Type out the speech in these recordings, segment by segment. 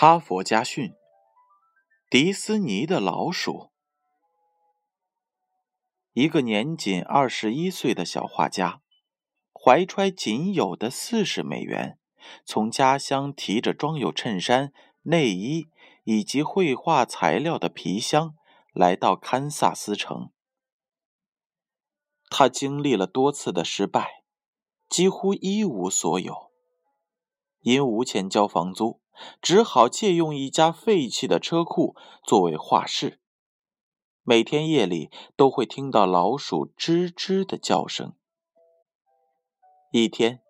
哈佛家训：迪斯尼的老鼠。一个年仅二十一岁的小画家，怀揣仅有的四十美元，从家乡提着装有衬衫、内衣以及绘画材料的皮箱，来到堪萨斯城。他经历了多次的失败，几乎一无所有，因无钱交房租。只好借用一家废弃的车库作为画室。每天夜里都会听到老鼠吱吱的叫声。一天，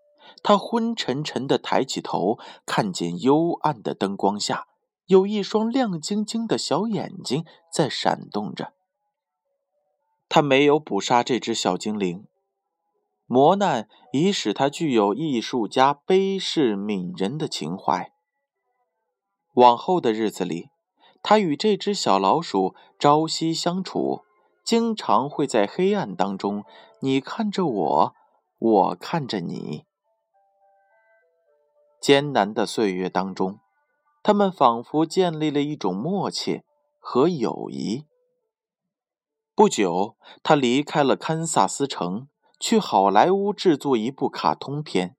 他昏沉沉的抬起头，看见幽暗的灯光下有一双亮晶晶的小眼睛在闪动着。他没有捕杀这只小精灵，磨难已使他具有艺术家悲世悯人的情怀。往后的日子里，他与这只小老鼠朝夕相处，经常会在黑暗当中，你看着我，我看着你。艰难的岁月当中，他们仿佛建立了一种默契和友谊。不久，他离开了堪萨斯城，去好莱坞制作一部卡通片。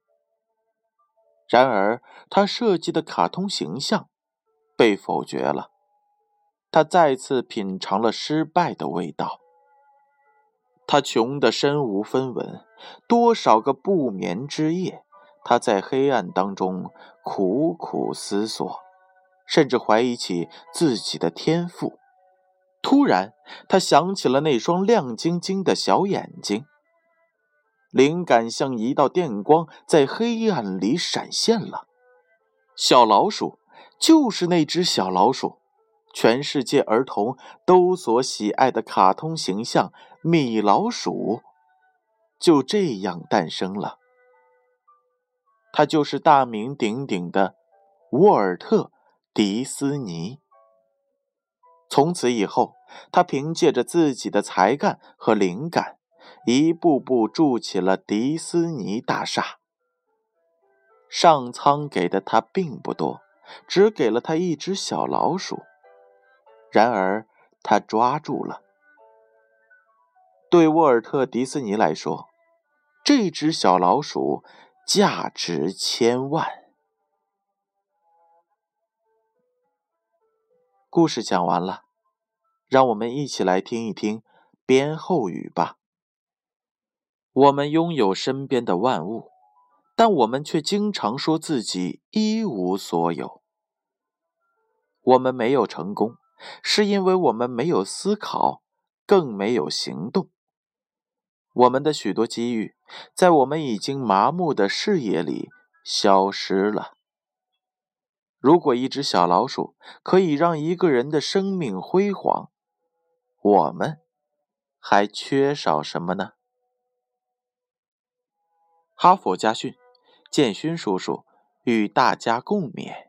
然而，他设计的卡通形象。被否决了，他再次品尝了失败的味道。他穷得身无分文，多少个不眠之夜，他在黑暗当中苦苦思索，甚至怀疑起自己的天赋。突然，他想起了那双亮晶晶的小眼睛，灵感像一道电光，在黑暗里闪现了。小老鼠。就是那只小老鼠，全世界儿童都所喜爱的卡通形象——米老鼠，就这样诞生了。他就是大名鼎鼎的沃尔特·迪斯尼。从此以后，他凭借着自己的才干和灵感，一步步筑起了迪斯尼大厦。上苍给的他并不多。只给了他一只小老鼠，然而他抓住了。对沃尔特·迪斯尼来说，这只小老鼠价值千万。故事讲完了，让我们一起来听一听编后语吧。我们拥有身边的万物。但我们却经常说自己一无所有。我们没有成功，是因为我们没有思考，更没有行动。我们的许多机遇，在我们已经麻木的视野里消失了。如果一只小老鼠可以让一个人的生命辉煌，我们还缺少什么呢？哈佛家训。建勋叔叔与大家共勉。